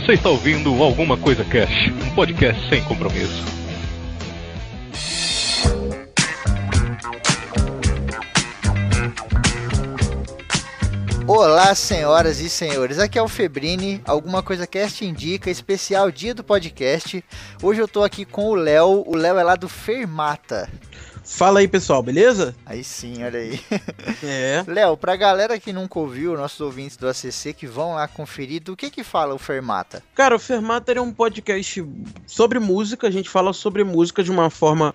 Você está ouvindo Alguma Coisa Cash, um podcast sem compromisso. Olá, senhoras e senhores. Aqui é o Febrini, Alguma Coisa Cast Indica, especial dia do podcast. Hoje eu tô aqui com o Léo. O Léo é lá do Fermata. Fala aí, pessoal, beleza? Aí sim, olha aí. É. Léo, pra galera que nunca ouviu, nossos ouvintes do ACC que vão lá conferir, do que que fala o Fermata? Cara, o Fermata é um podcast sobre música, a gente fala sobre música de uma forma,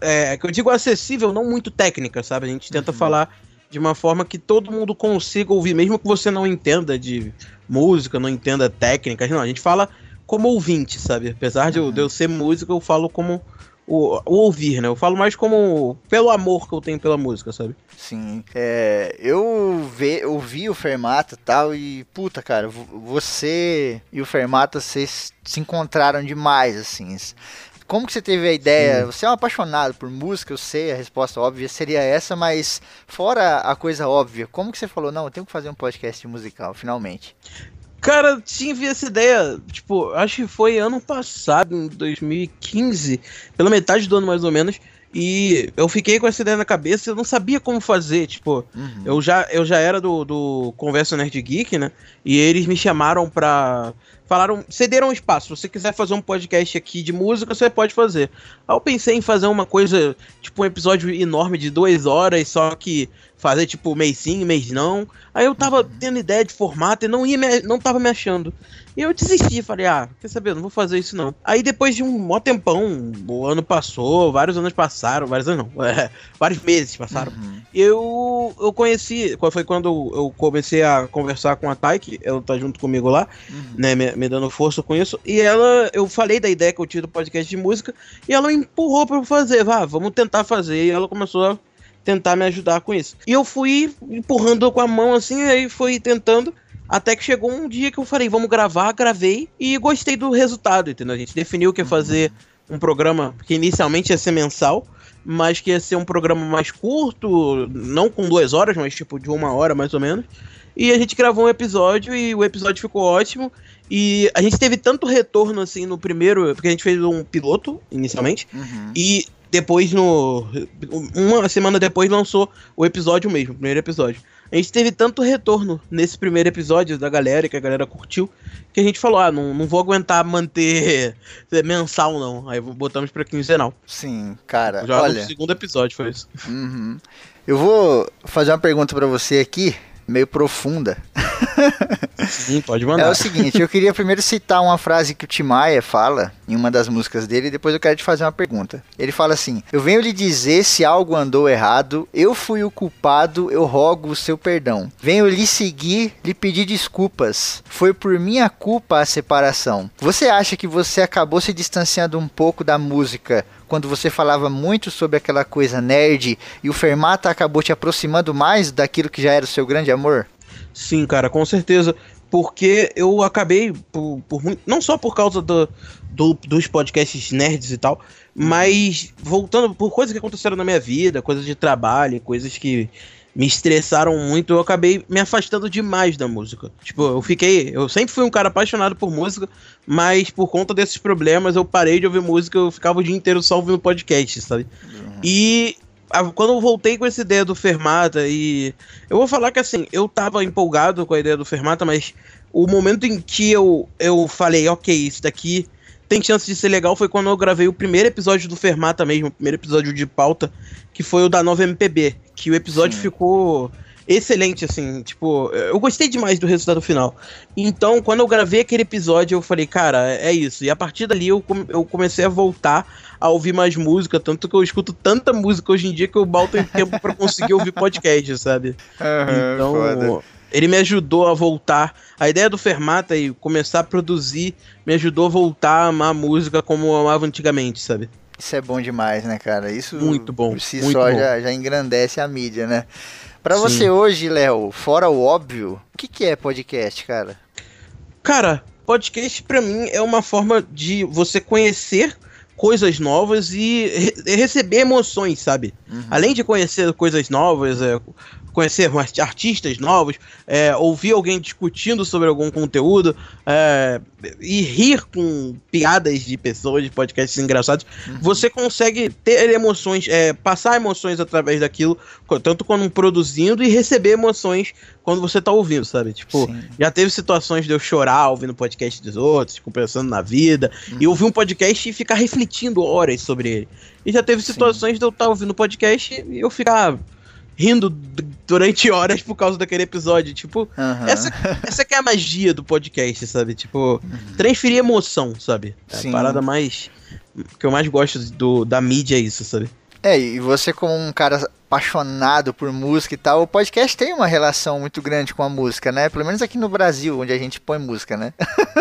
é, que eu digo acessível, não muito técnica, sabe? A gente tenta falar de uma forma que todo mundo consiga ouvir, mesmo que você não entenda de música, não entenda técnicas, não. A gente fala como ouvinte, sabe? Apesar de eu, de eu ser músico, eu falo como o, o ouvir, né? Eu falo mais como pelo amor que eu tenho pela música, sabe? Sim, é, eu ve, ouvi o Fermata e tal, e puta, cara, vo- você e o Fermata, vocês se encontraram demais, assim. Como que você teve a ideia? Você é um apaixonado por música, eu sei, a resposta óbvia seria essa, mas fora a coisa óbvia, como que você falou, não, eu tenho que fazer um podcast musical, finalmente? Cara, tive essa ideia, tipo, acho que foi ano passado, em 2015, pela metade do ano mais ou menos, e eu fiquei com essa ideia na cabeça e eu não sabia como fazer, tipo, Uhum. eu já, eu já era do, do Conversa Nerd Geek, né, e eles me chamaram pra... Falaram, cederam um espaço, se você quiser fazer um podcast aqui de música, você pode fazer. Aí eu pensei em fazer uma coisa, tipo um episódio enorme de duas horas, só que fazer tipo mês sim, mês não. Aí eu tava tendo ideia de formato e não ia me, não tava me achando. E eu desisti, falei, ah, quer saber, não vou fazer isso não. Aí depois de um mó tempão, o ano passou, vários anos passaram, vários anos não, é, vários meses passaram. Uhum. Eu, eu conheci, foi quando eu comecei a conversar com a Taiki, ela tá junto comigo lá, Uhum. né, me, me dando força com isso. E ela, eu falei da ideia que eu tive do podcast de música, e ela me empurrou pra eu fazer, vá, vamos tentar fazer. E ela começou a tentar me ajudar com isso. E eu fui empurrando com a mão assim, aí fui tentando. Até que chegou um dia que eu falei, vamos gravar, gravei e gostei do resultado, entendeu? A gente definiu que ia fazer um programa que inicialmente ia ser mensal, mas que ia ser um programa mais curto, não com duas horas, mas tipo de uma hora mais ou menos. E a gente gravou um episódio e o episódio ficou ótimo. E a gente teve tanto retorno assim no primeiro, porque a gente fez um piloto inicialmente, Uhum. e depois no. Uma semana depois lançou o episódio mesmo, o primeiro episódio. A gente teve tanto retorno nesse primeiro episódio da galera, que a galera curtiu, que a gente falou: ah, não, não vou aguentar manter mensal, não. Aí botamos pra quinzenal. Sim, cara, Já olha... no segundo episódio foi isso. Uhum. Eu vou fazer uma pergunta pra você aqui, meio profunda. Sim, pode É mandar. o seguinte, eu queria primeiro citar uma frase que o Tim Maia fala em uma das músicas dele e depois eu quero te fazer uma pergunta. Ele fala assim: Eu venho lhe dizer se algo andou errado, eu fui o culpado, eu rogo o seu perdão. Venho lhe seguir, lhe pedir desculpas. Foi por minha culpa a separação. Você acha que você acabou se distanciando um pouco da música quando você falava muito sobre aquela coisa nerd e o Fermata acabou te aproximando mais daquilo que já era o seu grande amor? Sim, cara, com certeza. Porque eu acabei, por, por muito- não só por causa do, do- dos podcasts nerds e tal, mas voltando por coisas que aconteceram na minha vida, coisas de trabalho, coisas que me estressaram muito, eu acabei me afastando demais da música. Tipo, eu fiquei. Eu sempre fui um cara apaixonado por música, mas por conta desses problemas eu parei de ouvir música, eu ficava o dia inteiro só ouvindo podcast, sabe? E a- quando eu voltei com essa ideia do Fermata e eu vou falar que assim, eu tava empolgado com a ideia do Fermata, mas o momento em que eu, eu falei, ok, isso daqui tem chance de ser legal foi quando eu gravei o primeiro episódio do Fermata mesmo, o primeiro episódio de pauta, que foi o da nova MPB, que o episódio Sim. ficou excelente, assim, tipo, eu gostei demais do resultado final. Então, quando eu gravei aquele episódio, eu falei, cara, é isso. E a partir dali eu, come- eu comecei a voltar a ouvir mais música, tanto que eu escuto tanta música hoje em dia que eu balto em tempo pra conseguir ouvir podcast, sabe? Então, ele me ajudou a voltar. A ideia do Fermata e começar a produzir me ajudou a voltar a amar a música como eu amava antigamente, sabe? Isso é bom demais, né, cara? Isso Muito bom, por si só já, já engrandece a mídia, né? Pra Sim. você hoje, Léo, fora o óbvio, o que, que é podcast, cara? Cara, podcast pra mim é uma forma de você conhecer coisas novas e re- receber emoções, sabe? Uhum. Além de conhecer coisas novas, é, conhecer mais artistas novos, é, ouvir alguém discutindo sobre algum conteúdo é, e rir com piadas de pessoas, de podcasts engraçados, uhum. você consegue ter emoções, é, passar emoções através daquilo, tanto quando produzindo e receber emoções quando você tá ouvindo, sabe? Tipo, Sim. já teve situações de eu chorar ouvindo podcast dos outros, tipo, pensando na vida, uhum. e ouvir um podcast e ficar refletindo horas sobre ele. E já teve situações Sim. de eu estar tá ouvindo podcast e eu ficar rindo durante horas por causa daquele episódio. Tipo, uhum. essa, essa que é a magia do podcast, sabe? Tipo, uhum. transferir emoção, sabe? É Sim. a parada mais. que eu mais gosto do, da mídia é isso, sabe? É, e você como um cara apaixonado por música e tal, o podcast tem uma relação muito grande com a música, né? Pelo menos aqui no Brasil, onde a gente põe música, né?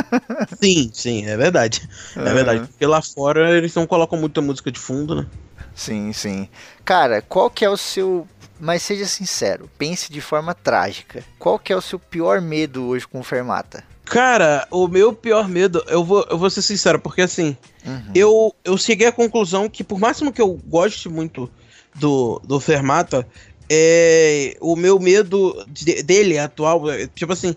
sim, sim, é verdade. É uhum. verdade. Porque lá fora eles não colocam muita música de fundo, né? Sim, sim. Cara, qual que é o seu mas seja sincero, pense de forma trágica. Qual que é o seu pior medo hoje com o Fermata? Cara, o meu pior medo, eu vou, eu vou ser sincero, porque assim, uhum. eu, eu cheguei à conclusão que, por máximo que eu goste muito do, do Fermata, é, o meu medo de, dele atual, é, tipo assim,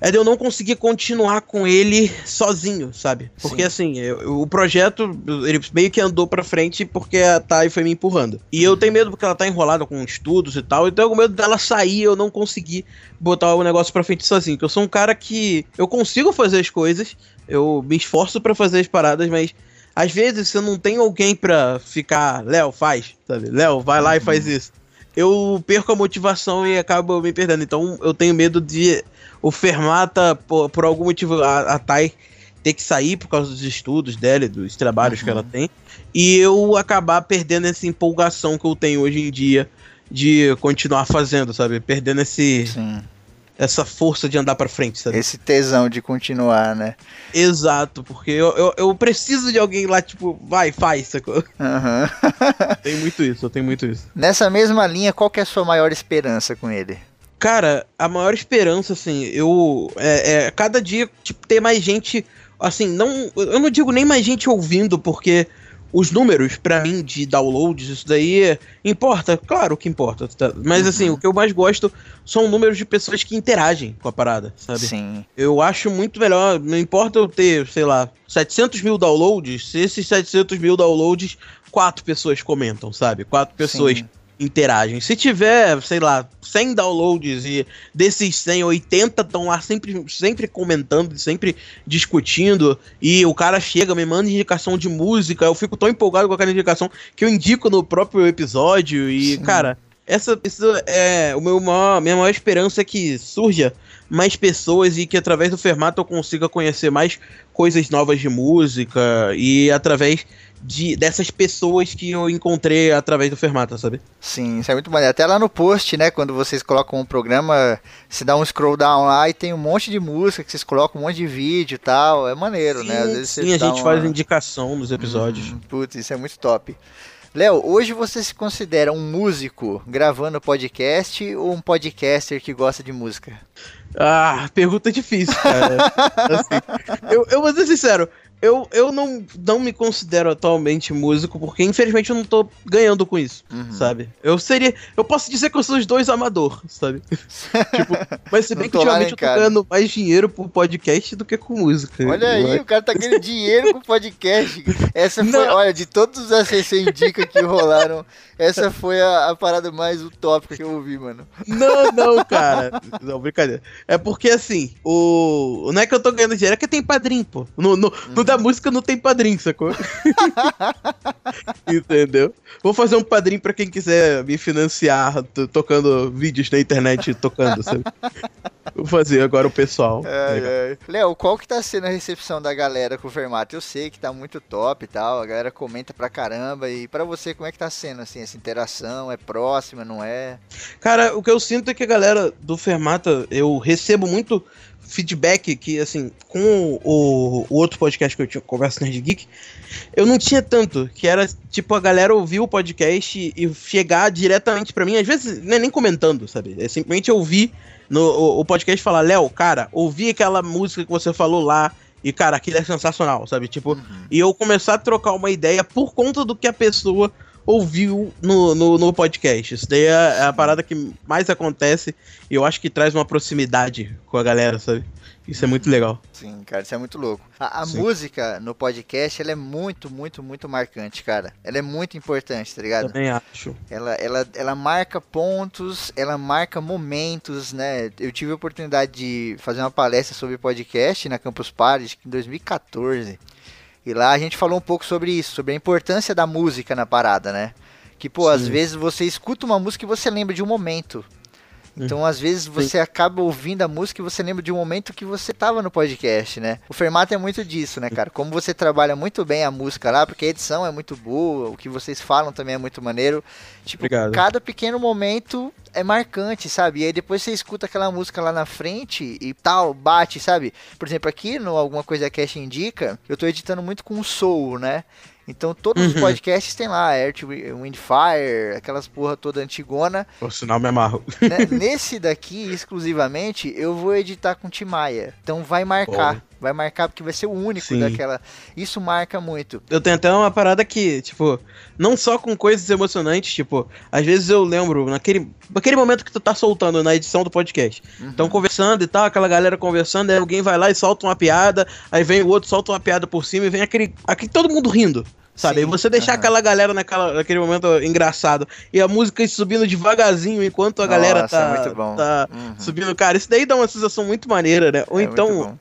é de eu não conseguir continuar com ele sozinho, sabe? Porque Sim. assim, eu, o projeto, ele meio que andou pra frente porque a Thay foi me empurrando. E eu tenho medo porque ela tá enrolada com estudos e tal, então eu tenho medo dela sair e eu não conseguir botar o negócio pra frente sozinho. Que eu sou um cara que eu consigo fazer as coisas, eu me esforço para fazer as paradas, mas às vezes você não tem alguém pra ficar, Léo, faz, sabe? Léo, vai lá e faz uhum. isso. Eu perco a motivação e acabo me perdendo. Então eu tenho medo de o Fermata, por, por algum motivo, a, a Thay ter que sair por causa dos estudos dela, dos trabalhos uhum. que ela tem, e eu acabar perdendo essa empolgação que eu tenho hoje em dia de continuar fazendo, sabe? Perdendo esse. Sim. Essa força de andar para frente, sabe? Esse tesão de continuar, né? Exato, porque eu, eu, eu preciso de alguém lá, tipo, vai, faz, sacou? Uhum. tem muito isso, eu tenho muito isso. Nessa mesma linha, qual que é a sua maior esperança com ele? Cara, a maior esperança, assim, eu. É, é, cada dia, tipo, ter mais gente. Assim, não. Eu não digo nem mais gente ouvindo, porque os números, para mim, de downloads, isso daí importa, claro que importa. Tá? Mas assim, uhum. o que eu mais gosto são números de pessoas que interagem com a parada, sabe? Sim. Eu acho muito melhor, não importa eu ter, sei lá, 700 mil downloads, se esses 700 mil downloads, quatro pessoas comentam, sabe? Quatro pessoas. Sim interagem. Se tiver, sei lá, 100 downloads e desses 100, 80 estão lá sempre, sempre comentando, sempre discutindo, e o cara chega, me manda indicação de música, eu fico tão empolgado com aquela indicação que eu indico no próprio episódio, e, Sim. cara, essa, essa é o meu maior, minha maior esperança é que surja mais pessoas e que através do Fermato eu consiga conhecer mais coisas novas de música e através de, dessas pessoas que eu encontrei através do Fermata, sabe? Sim, isso é muito maneiro. Até lá no post, né, quando vocês colocam um programa, se dá um scroll down lá e tem um monte de música que vocês colocam, um monte de vídeo e tal. É maneiro, sim, né? Às vezes sim, a gente uma... faz indicação nos episódios. Hum, putz, isso é muito top. Léo, hoje você se considera um músico gravando podcast ou um podcaster que gosta de música? Ah, pergunta difícil, cara. assim, eu, eu vou ser sincero, eu, eu não, não me considero atualmente músico, porque infelizmente eu não tô ganhando com isso, uhum. sabe? Eu seria. Eu posso dizer que eu sou os dois amador, sabe? tipo, mas se bem que ultimamente eu tô ganhando mais dinheiro por podcast do que com música. Olha aí, o cara tá ganhando dinheiro com podcast. Essa foi, não. olha, de todos os ACC Indica que rolaram, essa foi a, a, parada mais utópica que eu ouvi, mano. Não, não, cara. Não, brincadeira. É porque assim, o. Não é que eu tô ganhando dinheiro, é que tem padrinho, pô. No, no, uhum. no da música não tem padrinho, sacou? Entendeu? Vou fazer um padrinho para quem quiser me financiar tocando vídeos na internet tocando, sabe? Vou fazer agora o pessoal. Léo, qual que tá sendo a recepção da galera com o Fermato? Eu sei que tá muito top e tal, a galera comenta pra caramba. E para você, como é que tá sendo, assim, essa interação? É próxima, não é? Cara, o que eu sinto é que a galera do Fermata, eu recebo muito feedback que, assim, com o, o, outro podcast que eu tinha, Conversa Nerd Geek, eu não tinha tanto, que era, tipo, a galera ouvir o podcast e chegar diretamente para mim, às vezes não é nem comentando, sabe? É simplesmente ouvir no, o, o podcast falar, Léo, cara, ouvi aquela música que você falou lá, e, cara, aquilo é sensacional, sabe? Tipo, uhum. e eu começar a trocar uma ideia por conta do que a pessoa ouviu no, no, no podcast. Isso daí é, é a parada que mais acontece e eu acho que traz uma proximidade com a galera, sabe? Isso é muito legal. Sim, cara, isso é muito louco. A, a música no podcast, ela é muito, muito, muito marcante, cara. Ela é muito importante, tá ligado? Também acho. Ela, ela, ela marca pontos, ela marca momentos, né? Eu tive a oportunidade de fazer uma palestra sobre podcast na Campus Party em 2014. E lá a gente falou um pouco sobre isso, sobre a importância da música na parada, né? Que, pô, Sim. às vezes você escuta uma música e você lembra de um momento. Então, hum. às vezes, você acaba ouvindo a música e você lembra de um momento que você tava no podcast, né? O Fermato é muito disso, né, cara? Como você trabalha muito bem a música lá, porque a edição é muito boa, o que vocês falam também é muito maneiro. Tipo, Obrigado. cada pequeno momento é marcante, sabe? E aí depois você escuta aquela música lá na frente e tal, bate, sabe? Por exemplo, aqui no Alguma Coisa Cash Indica, eu tô editando muito com soul, né? Então todos uhum. os podcasts tem lá, Earth, Wind, Fire, aquelas porra toda antigona. Por sinal me amarro. Né? Nesse daqui, exclusivamente, eu vou editar com Timaya. Então vai marcar. Vai marcar porque vai ser o único Sim. daquela. Isso marca muito. Eu tenho até uma parada que, tipo, não só com coisas emocionantes, tipo, às vezes eu lembro naquele, naquele momento que tu tá soltando na edição do podcast. Estão uhum. conversando e tal, aquela galera conversando, aí alguém vai lá e solta uma piada, aí vem o outro, solta uma piada por cima e vem aquele, aquele todo mundo rindo. Sabe? Sim, e você deixar uhum. aquela galera naquela, naquele momento engraçado e a música subindo devagarzinho enquanto a Nossa, galera é tá, é tá uhum. subindo. Cara, isso daí dá uma sensação muito maneira, né? Ou é então,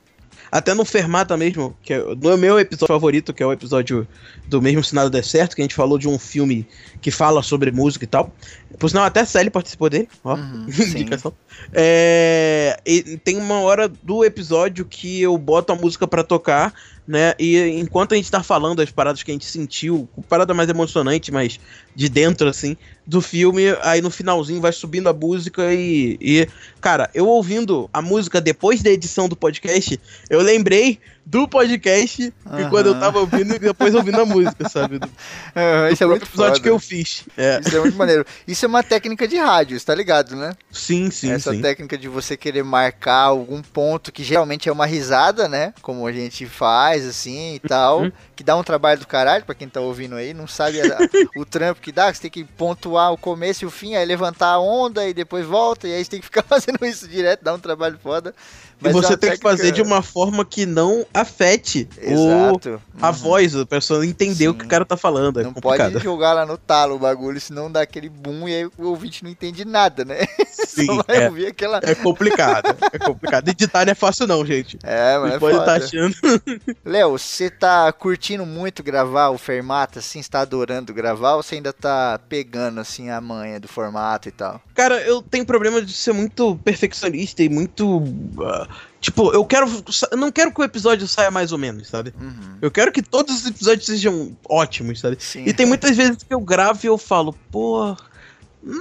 até no Fermata mesmo, que é o meu episódio favorito, que é o episódio do mesmo Se Nada Der Certo, que a gente falou de um filme que fala sobre música e tal. Por sinal, até a Sally participou dele, ó, uhum, indicação. É, tem uma hora do episódio que eu boto a música para tocar né? E enquanto a gente tá falando as paradas que a gente sentiu, parada mais emocionante, mas de dentro, assim, do filme, aí no finalzinho vai subindo a música e, e. Cara, eu ouvindo a música depois da edição do podcast, eu lembrei do podcast uhum. e quando eu tava ouvindo e depois ouvindo a música, sabe? Do, uhum, isso é muito episódio foda. que eu fiz. É. Isso é muito maneiro. Isso é uma técnica de rádio, está ligado, né? Sim, sim, Essa sim. técnica de você querer marcar algum ponto que geralmente é uma risada, né? Como a gente faz, assim, e tal. Uhum. Que dá um trabalho do caralho pra quem tá ouvindo aí, não sabe a, o trampo que dá, que você tem que pontuar o começo e o fim, aí levantar a onda e depois volta, e aí você tem que ficar fazendo isso direto, dá um trabalho foda. Mas e você tem técnica... que fazer de uma forma que não afete o, a uhum. voz, a pessoa entender Sim. o que o cara tá falando. É não complicado. pode jogar lá no talo o bagulho, senão dá aquele boom e aí o ouvinte não entende nada, né? Sim, é, aquela... é complicado. É complicado. Editar não é fácil, não, gente. É, mas. É pode estar tá achando. Léo, você tá curtindo muito gravar o Fermata, assim? Você tá adorando gravar ou você ainda tá pegando, assim, a manha do formato e tal? Cara, eu tenho problema de ser muito perfeccionista e muito. Uh, tipo, eu quero. Eu não quero que o episódio saia mais ou menos, sabe? Uhum. Eu quero que todos os episódios sejam ótimos, sabe? Sim. E tem muitas vezes que eu gravo e eu falo, pô.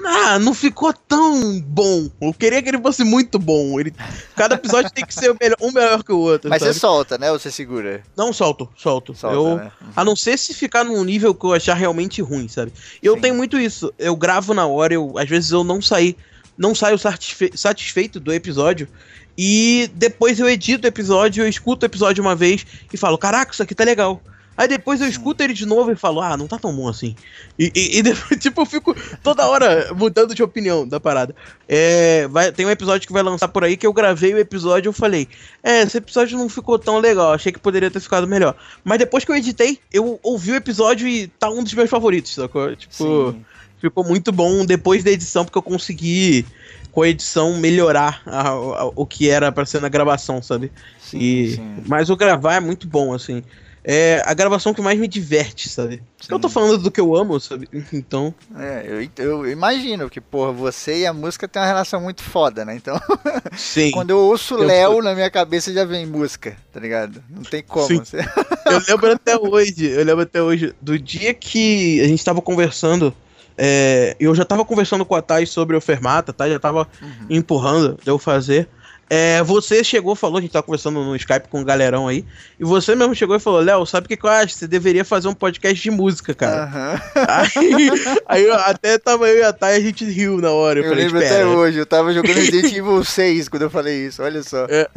Ah, não ficou tão bom. Eu queria que ele fosse muito bom. Ele, cada episódio tem que ser melhor, um melhor que o outro. Mas sabe? você solta, né? Ou você segura? Não, solto, solto. Solta, eu, né? uhum. A não ser se ficar num nível que eu achar realmente ruim, sabe? Eu Sim. tenho muito isso. Eu gravo na hora, eu, às vezes eu não saí, não saio satisfe satisfeito do episódio. E depois eu edito o episódio, eu escuto o episódio uma vez e falo: Caraca, isso aqui tá legal. Aí depois eu escuto ele de novo e falo, ah, não tá tão bom assim. E, e, e depois, tipo, eu fico toda hora mudando de opinião da parada. É, vai, tem um episódio que vai lançar por aí que eu gravei o episódio e eu falei, é, esse episódio não ficou tão legal, achei que poderia ter ficado melhor. Mas depois que eu editei, eu ouvi o episódio e tá um dos meus favoritos, sacou? Tipo, Sim. ficou muito bom depois da edição, porque eu consegui com a edição melhorar a, a, o que era para ser na gravação, sabe? Sim, e, sim. Mas o gravar é muito bom, assim é a gravação que mais me diverte, sabe? Sim. Eu tô falando do que eu amo, sabe? Então. É, eu, eu imagino que, porra, você e a música tem uma relação muito foda, né? Então. Sim. quando eu ouço Léo, na minha cabeça já vem música, tá ligado? Não tem como. Sim. Você... eu lembro até hoje, eu lembro até hoje, do dia que a gente tava conversando. É, eu já tava conversando com a Thay sobre o Fermata, tá? Já tava uhum. empurrando de eu fazer. É, você chegou, falou, a gente tá conversando no Skype com o um galerão aí, e você mesmo chegou e falou, Léo, sabe o que, que eu acho? Você deveria fazer um podcast de música, cara. Uhum. Aí, aí eu, até tava eu e a Thay, a gente riu na hora. Eu, eu falei, lembro até hoje, eu tava jogando Resident Evil 6 quando eu falei isso, olha só. É.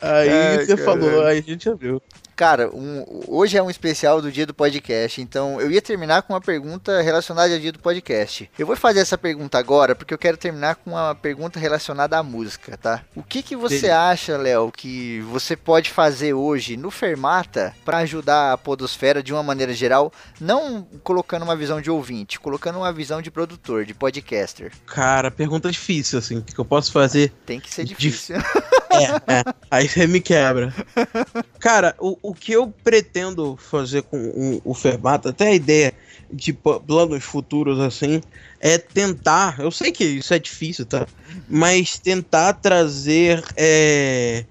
aí Ai, você caramba. falou, aí a gente viu. Cara, um, hoje é um especial do dia do podcast, então eu ia terminar com uma pergunta relacionada ao dia do podcast. Eu vou fazer essa pergunta agora porque eu quero terminar com uma pergunta relacionada à música, tá? O que que você Beleza. acha, Léo, que você pode fazer hoje no Fermata para ajudar a podosfera de uma maneira geral, não colocando uma visão de ouvinte, colocando uma visão de produtor, de podcaster? Cara, pergunta difícil, assim. O que eu posso fazer? Tem que ser Dif- difícil. É, é. Aí você me quebra. Cara, o, o que eu pretendo fazer com o, o até a ideia de pl- planos futuros assim, é tentar. Eu sei que isso é difícil, tá? Mas tentar trazer é,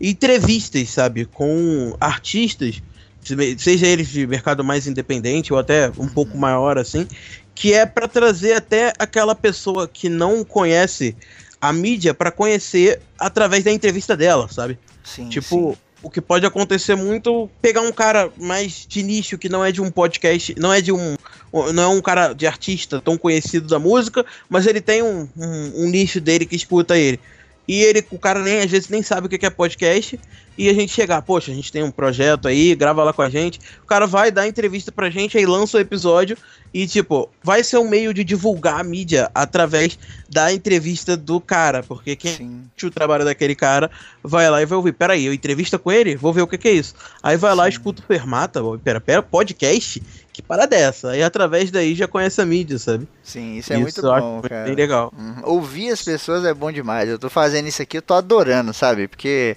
entrevistas, sabe? Com artistas, se- seja eles de mercado mais independente ou até um pouco maior, assim, que é pra trazer até aquela pessoa que não conhece a mídia pra conhecer através da entrevista dela, sabe? Sim, Tipo, sim. o que pode acontecer muito pegar um cara mais de nicho que não é de um podcast, não é de um não é um cara de artista tão conhecido da música, mas ele tem um, um, um nicho dele que escuta ele. E ele, o cara nem às vezes nem sabe o que é podcast. E a gente chegar, poxa, a gente tem um projeto aí, grava lá com a gente. O cara vai dar entrevista pra gente, aí lança o episódio. E, tipo, vai ser um meio de divulgar a mídia através da entrevista do cara. Porque quem Sim. o trabalho daquele cara, vai lá e vai ouvir. Peraí, eu entrevista com ele? Vou ver o que, que é isso. Aí vai lá, Sim. escuta o Fermata. Pera, pera, podcast? Que parada é essa? Aí através daí já conhece a mídia, sabe? Sim, isso é muito eu acho bom, cara. bem legal. Uhum. Ouvir as pessoas é bom demais. Eu tô fazendo isso aqui, eu tô adorando, sabe? Porque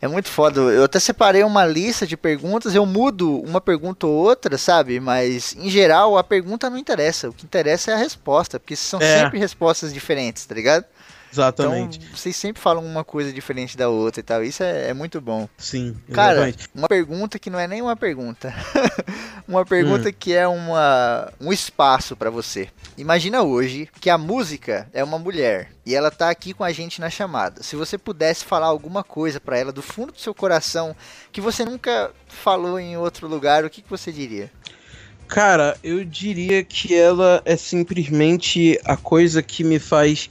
é muito foda. Eu até separei uma lista de perguntas, eu mudo uma pergunta ou outra, sabe? Mas em geral a pergunta não interessa. O que interessa é a resposta, porque são É. sempre respostas diferentes, tá ligado? Exatamente. Então vocês sempre falam uma coisa diferente da outra e tal. Isso é, é muito bom. Sim, Cara, exatamente. uma pergunta que não é nem uma pergunta. uma pergunta Hum. que é uma, um espaço pra você. Imagina hoje que a música é uma mulher e ela tá aqui com a gente na chamada. Se você pudesse falar alguma coisa pra ela do fundo do seu coração que você nunca falou em outro lugar, o que, que você diria? Cara, eu diria que ela é simplesmente a coisa que me faz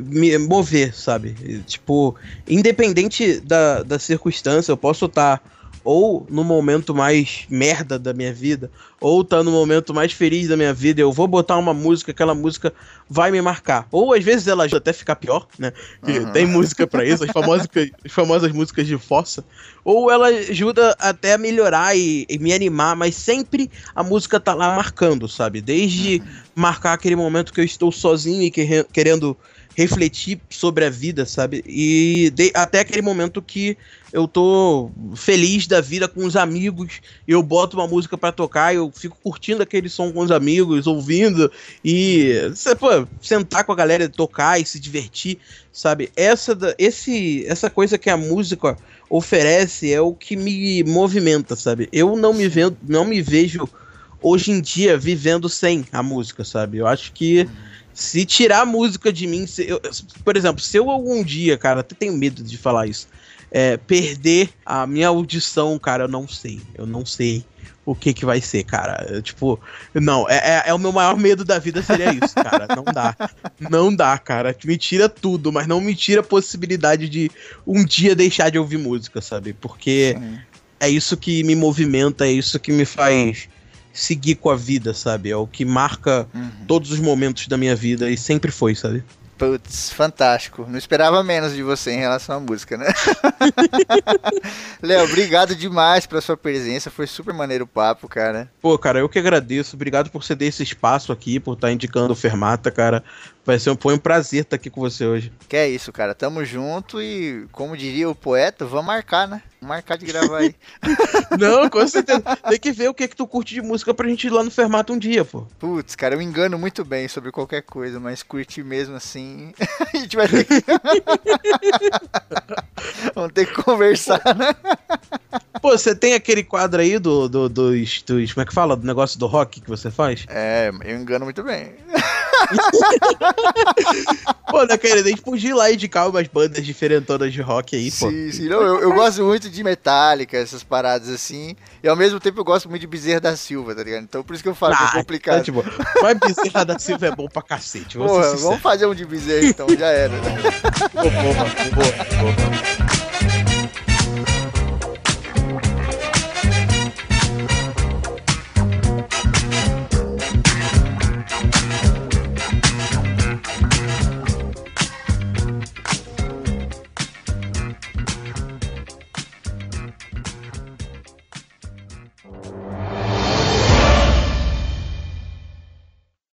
me mover, sabe? Tipo, independente da, da circunstância, eu posso estar ou no momento mais merda da minha vida, ou tá no momento mais feliz da minha vida, eu vou botar uma música, aquela música vai me marcar. Ou às vezes ela ajuda até a ficar pior, né? Que Uhum. Tem música pra isso, as famosas, as famosas músicas de fossa. Ou ela ajuda até a melhorar e, e me animar, mas sempre a música tá lá marcando, sabe? Desde marcar aquele momento que eu estou sozinho e querre- querendo refletir sobre a vida, sabe? E de- até aquele momento que eu tô feliz da vida com os amigos, eu boto uma música pra tocar, eu fico curtindo aquele som com os amigos, ouvindo e pô, sentar com a galera, tocar e se divertir, sabe? Essa esse essa coisa que a música oferece é o que me movimenta, sabe? Eu não me vendo, não me vejo hoje em dia vivendo sem a música, sabe? Eu acho que se tirar a música de mim, se eu- por exemplo, se eu algum dia, cara, até tenho medo de falar isso, é, perder a minha audição, cara, eu não sei. Eu não sei o que que vai ser, cara. Eu, tipo, não, é, é, é o meu maior medo da vida seria isso, cara. Não dá. Não dá, cara. Me tira tudo, mas não me tira a possibilidade de um dia deixar de ouvir música, sabe? Porque Sim. é isso que me movimenta, é isso que me faz seguir com a vida, sabe? É o que marca Uhum. todos os momentos da minha vida e sempre foi, sabe? Putz, fantástico. Não esperava menos de você em relação à música, né? Léo, obrigado demais pela sua presença. Foi super maneiro o papo, cara. Pô, cara, eu que agradeço. Obrigado por ceder esse espaço aqui, por estar indicando o Fermata, cara. Vai ser um, foi um prazer estar aqui com você hoje. Que é isso, cara. Tamo junto e, como diria o poeta, vamos marcar, né? Marcar de gravar aí. Não, com certeza. Tem que ver o que que tu curte de música pra gente ir lá no Fermata um dia, pô. Putz, cara, eu engano muito bem sobre qualquer coisa, mas curtir mesmo assim. a gente vai ter que. vamos ter que conversar, né? Pô, você tem aquele quadro aí do, do, dos, dos. Como é que fala? Do negócio do rock que você faz? É, eu engano muito bem. Pô, né, cara? A gente podia ir lá indicar umas bandas diferentonas de rock aí, pô. Sim, sim. Não, eu, eu gosto muito de Metallica, essas paradas assim. E ao mesmo tempo eu gosto muito de Bezerra da Silva, tá ligado? Então por isso que eu falo que é Ah, complicado. tá, tipo, mas Bezerra da Silva é bom pra cacete. Porra, vamos fazer um de Bezerra então, já era. Boa, boa, boa, boa.